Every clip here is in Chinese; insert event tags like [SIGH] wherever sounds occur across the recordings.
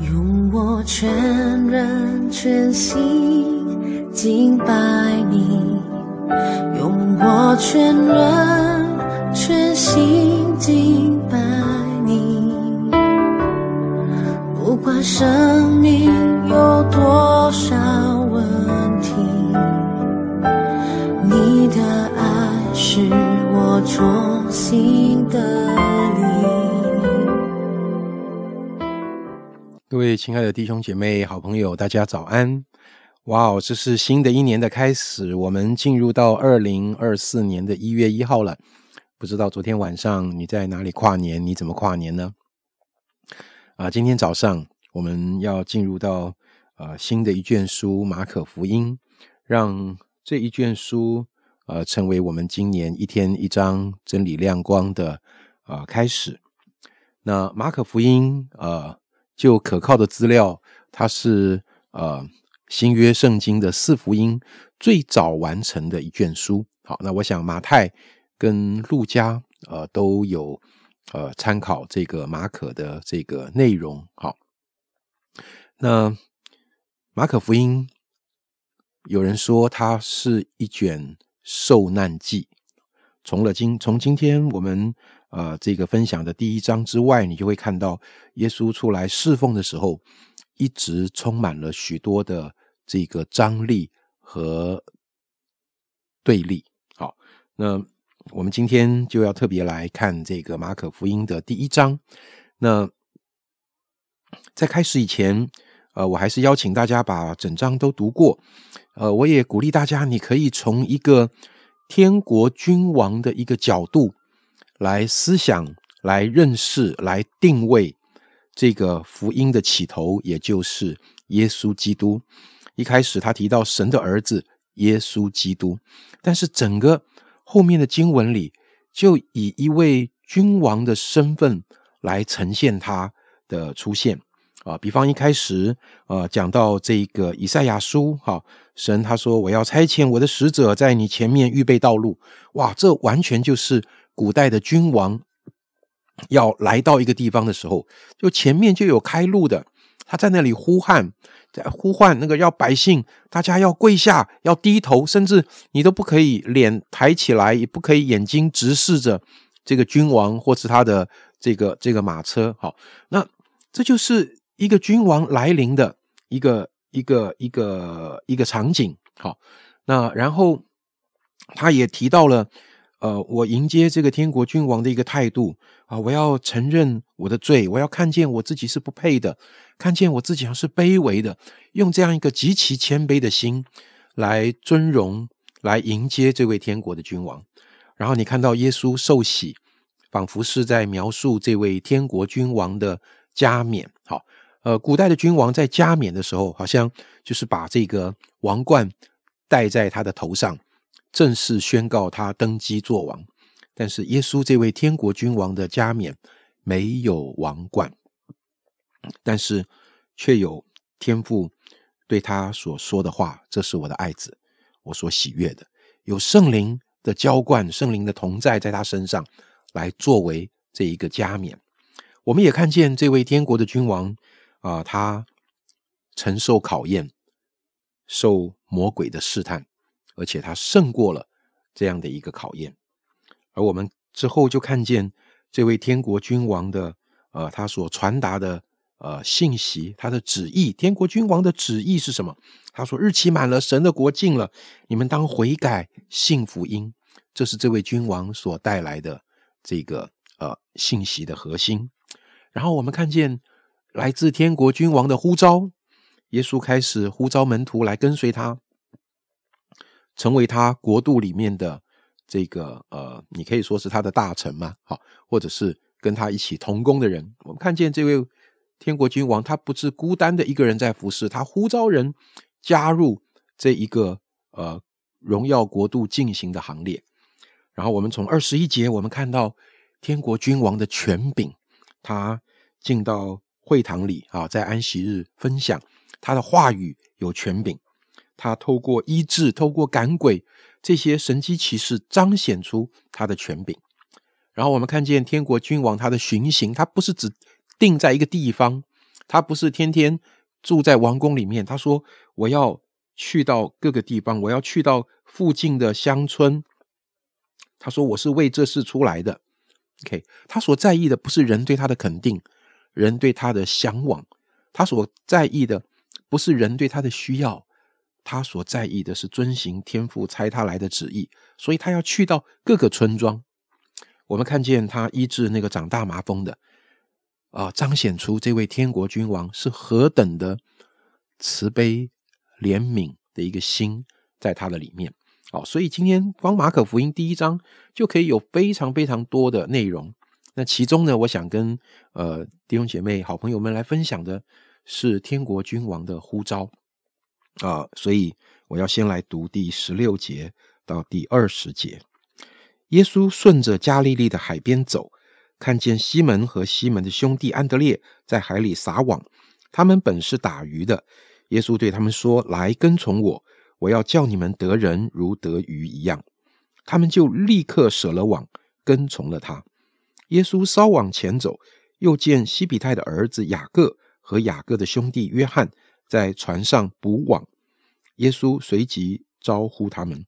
用我全人全心敬拜你，用我全人全心敬拜你，不管生命有多少问题，你的爱是我重新的。各位亲爱的弟兄姐妹、好朋友，大家早安！哇哦，这是新的一年的开始，我们进入到二零二四年的一月一号了。不知道昨天晚上你在哪里跨年？你怎么跨年呢？啊，今天早上我们要进入到呃新的一卷书《马可福音》，让这一卷书呃成为我们今年一天一章真理亮光的啊开始。那《马可福音》呃。就可靠的资料，它是呃新约圣经的四福音最早完成的一卷书。好，那我想马太跟路加呃都有呃参考这个马可的这个内容。好，那马可福音有人说它是一卷受难记。从了今从今天我们。呃，这个分享的第一章之外，你就会看到耶稣出来侍奉的时候，一直充满了许多的这个张力和对立。好，那我们今天就要特别来看这个马可福音的第一章。那在开始以前，呃，我还是邀请大家把整章都读过。呃，我也鼓励大家，你可以从一个天国君王的一个角度。来思想，来认识，来定位这个福音的起头，也就是耶稣基督。一开始他提到神的儿子耶稣基督，但是整个后面的经文里，就以一位君王的身份来呈现他的出现啊。比方一开始啊，讲到这个以赛亚书，哈，神他说：“我要差遣我的使者在你前面预备道路。”哇，这完全就是。古代的君王要来到一个地方的时候，就前面就有开路的，他在那里呼喊，在呼唤那个要百姓，大家要跪下，要低头，甚至你都不可以脸抬起来，也不可以眼睛直视着这个君王或是他的这个这个马车。好，那这就是一个君王来临的一个一个一个一个场景。好，那然后他也提到了。呃，我迎接这个天国君王的一个态度啊，我要承认我的罪，我要看见我自己是不配的，看见我自己是卑微的，用这样一个极其谦卑的心来尊荣，来迎接这位天国的君王。然后你看到耶稣受洗，仿佛是在描述这位天国君王的加冕。好，呃，古代的君王在加冕的时候，好像就是把这个王冠戴在他的头上。正式宣告他登基做王，但是耶稣这位天国君王的加冕没有王冠，但是却有天父对他所说的话：“这是我的爱子，我所喜悦的。”有圣灵的浇灌，圣灵的同在在他身上，来作为这一个加冕。我们也看见这位天国的君王啊，他承受考验，受魔鬼的试探。而且他胜过了这样的一个考验，而我们之后就看见这位天国君王的呃，他所传达的呃信息，他的旨意。天国君王的旨意是什么？他说：“日期满了，神的国近了，你们当悔改，信福音。”这是这位君王所带来的这个呃信息的核心。然后我们看见来自天国君王的呼召，耶稣开始呼召门徒来跟随他。成为他国度里面的这个呃，你可以说是他的大臣嘛，好，或者是跟他一起同工的人。我们看见这位天国君王，他不是孤单的一个人在服侍，他呼召人加入这一个呃荣耀国度进行的行列。然后我们从二十一节，我们看到天国君王的权柄，他进到会堂里啊，在安息日分享他的话语有权柄。他透过医治、透过赶鬼这些神机骑士，彰显出他的权柄。然后我们看见天国君王他的巡行，他不是只定在一个地方，他不是天天住在王宫里面。他说：“我要去到各个地方，我要去到附近的乡村。”他说：“我是为这事出来的。”OK，他所在意的不是人对他的肯定，人对他的向往。他所在意的不是人对他的需要，他所在意的是遵行天父差他来的旨意。所以他要去到各个村庄。我们看见他医治那个长大麻风的，啊，彰显出这位天国君王是何等的慈悲怜悯的一个心在他的里面。哦，所以今天光马可福音第一章就可以有非常非常多的内容。那其中呢，我想跟呃弟兄姐妹、好朋友们来分享的是天国君王的呼召啊。所以我要先来读第十六节到第二十节。耶稣顺着加利利的海边走，看见西门和西门的兄弟安德烈在海里撒网，他们本是打鱼的。耶稣对他们说：“来跟从我，我要叫你们得人如得鱼一样。”他们就立刻舍了网，跟从了他。耶稣稍往前走，又见西比泰的儿子雅各和雅各的兄弟约翰在船上补网。耶稣随即招呼他们，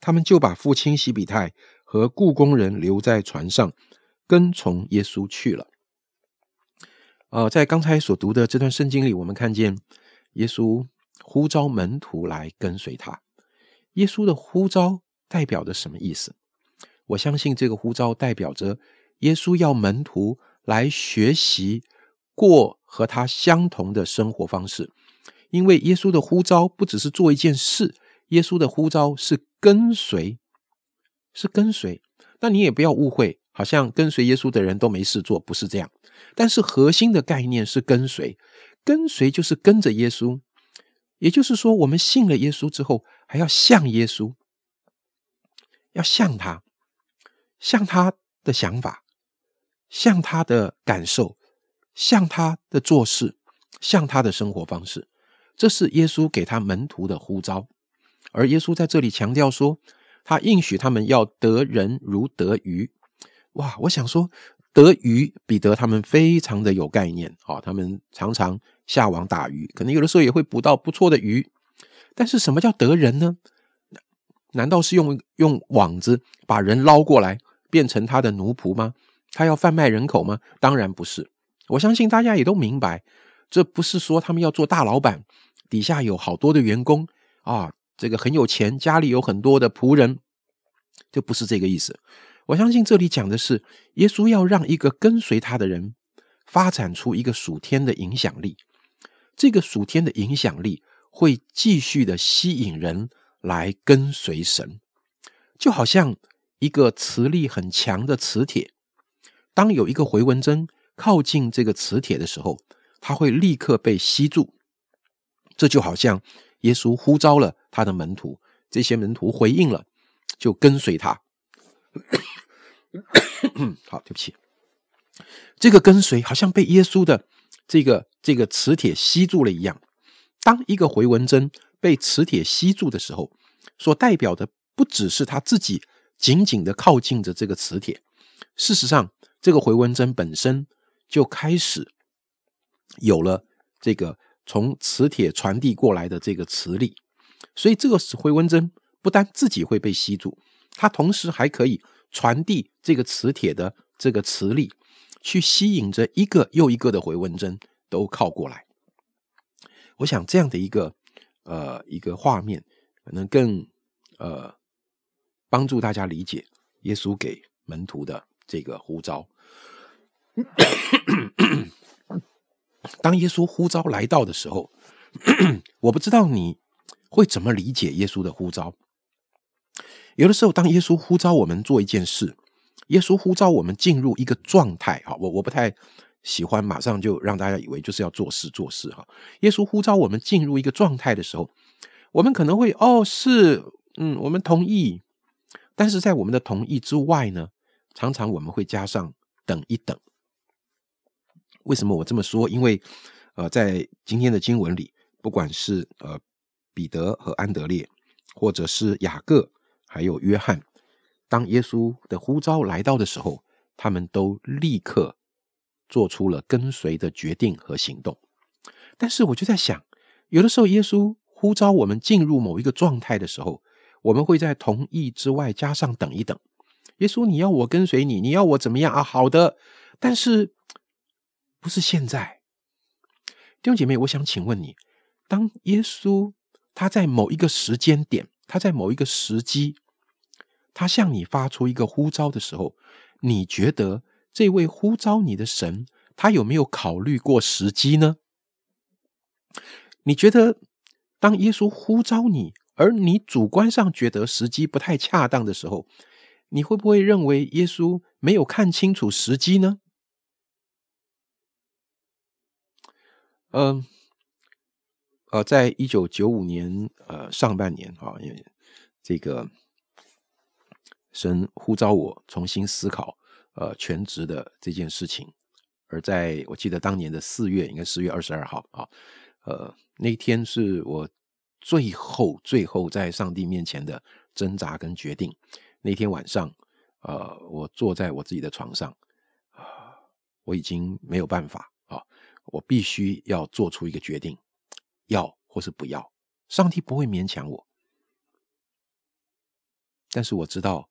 他们就把父亲西比泰。和故宫人留在船上，跟从耶稣去了。呃，在刚才所读的这段圣经里，我们看见耶稣呼召门徒来跟随他。耶稣的呼召代表着什么意思？我相信这个呼召代表着耶稣要门徒来学习过和他相同的生活方式。因为耶稣的呼召不只是做一件事，耶稣的呼召是跟随。是跟随，那你也不要误会，好像跟随耶稣的人都没事做，不是这样。但是核心的概念是跟随，跟随就是跟着耶稣，也就是说，我们信了耶稣之后，还要像耶稣，要像他，像他的想法，像他的感受，像他的做事，像他的生活方式。这是耶稣给他门徒的呼召，而耶稣在这里强调说。他应许他们要得人如得鱼，哇！我想说得鱼比得他们非常的有概念啊。他们常常下网打鱼，可能有的时候也会捕到不错的鱼。但是什么叫得人呢？难道是用用网子把人捞过来变成他的奴仆吗？他要贩卖人口吗？当然不是。我相信大家也都明白，这不是说他们要做大老板，底下有好多的员工啊。这个很有钱，家里有很多的仆人，就不是这个意思。我相信这里讲的是耶稣要让一个跟随他的人发展出一个属天的影响力，这个属天的影响力会继续的吸引人来跟随神，就好像一个磁力很强的磁铁，当有一个回纹针靠近这个磁铁的时候，它会立刻被吸住，这就好像。耶稣呼召了他的门徒，这些门徒回应了，就跟随他。[COUGHS] 好，对不起，这个跟随好像被耶稣的这个这个磁铁吸住了一样。当一个回纹针被磁铁吸住的时候，所代表的不只是他自己紧紧的靠近着这个磁铁，事实上，这个回纹针本身就开始有了这个。从磁铁传递过来的这个磁力，所以这个回纹针不但自己会被吸住，它同时还可以传递这个磁铁的这个磁力，去吸引着一个又一个的回纹针都靠过来。我想这样的一个呃一个画面，可能更呃帮助大家理解耶稣给门徒的这个呼召。当耶稣呼召来到的时候，[CLEARS THROAT] 我不知道你会怎么理解耶稣的呼召。有的时候，当耶稣呼召我们做一件事，耶稣呼召我们进入一个状态，哈，我我不太喜欢马上就让大家以为就是要做事做事，哈。耶稣呼召我们进入一个状态的时候，我们可能会哦，是，嗯，我们同意，但是在我们的同意之外呢，常常我们会加上等一等。为什么我这么说？因为，呃，在今天的经文里，不管是呃彼得和安德烈，或者是雅各，还有约翰，当耶稣的呼召来到的时候，他们都立刻做出了跟随的决定和行动。但是我就在想，有的时候耶稣呼召我们进入某一个状态的时候，我们会在同意之外加上等一等。耶稣，你要我跟随你，你要我怎么样啊？好的，但是不是现在？弟兄姐妹，我想请问你，当耶稣他在某一个时间点，他在某一个时机，他向你发出一个呼召的时候，你觉得这位呼召你的神，他有没有考虑过时机呢？你觉得，当耶稣呼召你，而你主观上觉得时机不太恰当的时候，你会不会认为耶稣没有看清楚时机呢？嗯，呃，在一九九五年呃上半年啊，因为这个神呼召我重新思考呃全职的这件事情，而在我记得当年的四月，应该四月二十二号啊，呃，那天是我最后最后在上帝面前的挣扎跟决定。那天晚上，呃，我坐在我自己的床上，啊，我已经没有办法，我必须要做出一个决定，要或是不要。上帝不会勉强我，但是我知道，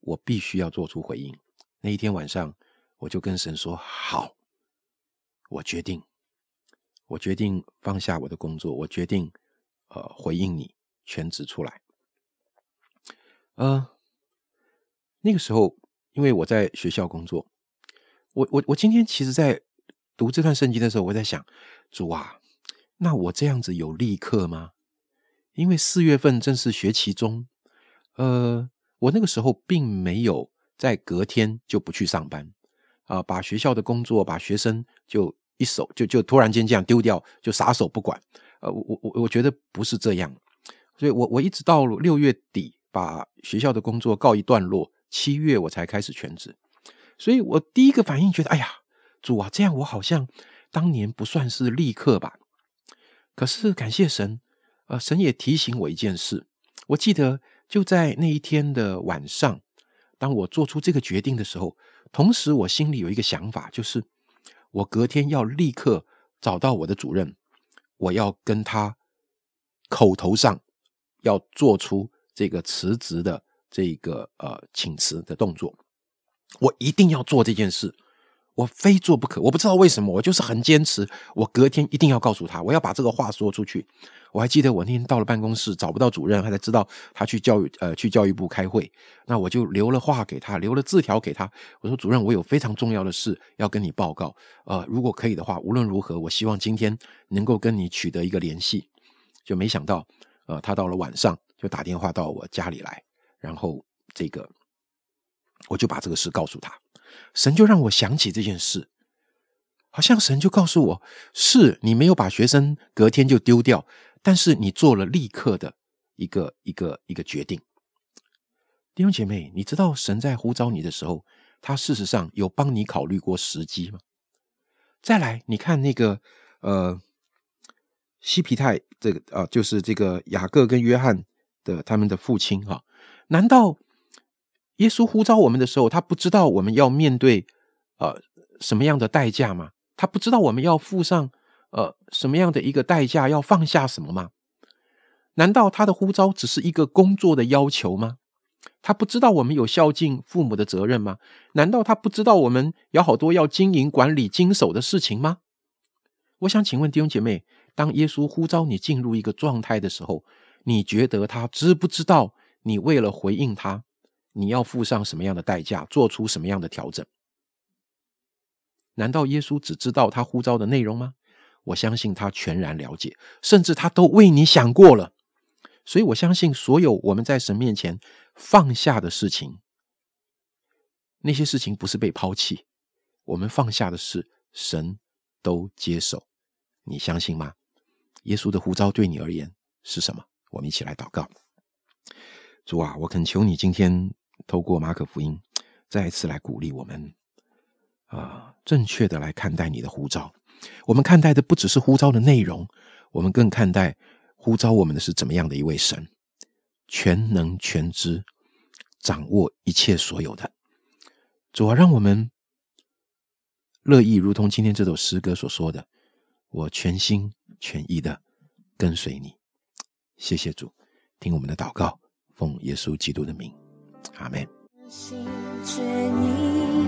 我必须要做出回应。那一天晚上，我就跟神说：“好，我决定，我决定放下我的工作，我决定，呃，回应你，全职出来。”呃，那个时候，因为我在学校工作，我我我今天其实，在读这段圣经的时候，我在想，主啊，那我这样子有立刻吗？因为四月份正是学期中，呃，我那个时候并没有在隔天就不去上班啊，把学校的工作，把学生就一手就就突然间这样丢掉，就撒手不管。呃，我我我觉得不是这样，所以我我一直到六月底。把学校的工作告一段落，七月我才开始全职，所以我第一个反应觉得，哎呀，主啊，这样我好像当年不算是立刻吧。可是感谢神，呃，神也提醒我一件事，我记得就在那一天的晚上，当我做出这个决定的时候，同时我心里有一个想法，就是我隔天要立刻找到我的主任，我要跟他口头上要做出。这个辞职的这个呃请辞的动作，我一定要做这件事，我非做不可。我不知道为什么，我就是很坚持。我隔天一定要告诉他，我要把这个话说出去。我还记得我那天到了办公室找不到主任，还才知道他去教育呃去教育部开会。那我就留了话给他，留了字条给他。我说：“主任，我有非常重要的事要跟你报告。呃，如果可以的话，无论如何，我希望今天能够跟你取得一个联系。”就没想到，呃，他到了晚上。就打电话到我家里来，然后这个我就把这个事告诉他，神就让我想起这件事，好像神就告诉我，是你没有把学生隔天就丢掉，但是你做了立刻的一个一个一个决定。弟兄姐妹，你知道神在呼召你的时候，他事实上有帮你考虑过时机吗？再来，你看那个呃西皮泰这个啊，就是这个雅各跟约翰。的他们的父亲哈，难道耶稣呼召我们的时候，他不知道我们要面对呃什么样的代价吗？他不知道我们要付上呃什么样的一个代价，要放下什么吗？难道他的呼召只是一个工作的要求吗？他不知道我们有孝敬父母的责任吗？难道他不知道我们有好多要经营、管理、经手的事情吗？我想请问弟兄姐妹，当耶稣呼召你进入一个状态的时候，你觉得他知不知道你为了回应他，你要付上什么样的代价，做出什么样的调整？难道耶稣只知道他呼召的内容吗？我相信他全然了解，甚至他都为你想过了。所以我相信，所有我们在神面前放下的事情，那些事情不是被抛弃，我们放下的事，神都接受。你相信吗？耶稣的呼召对你而言是什么？我们一起来祷告，主啊，我恳求你今天透过马可福音 [TSK] 再一次来鼓励我们，啊，正确的来看待你的呼召。我们看待的不只是呼召的内容，我们更看待呼召我们的是怎么样的一位神，全能全知，掌握一切所有的。主啊，让我们乐意如同今天这首诗歌所说的，我全心全意的跟随你。谢谢主，听我们的祷告，奉耶稣基督的名，阿门。心全意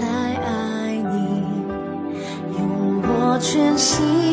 来爱你，用我全心。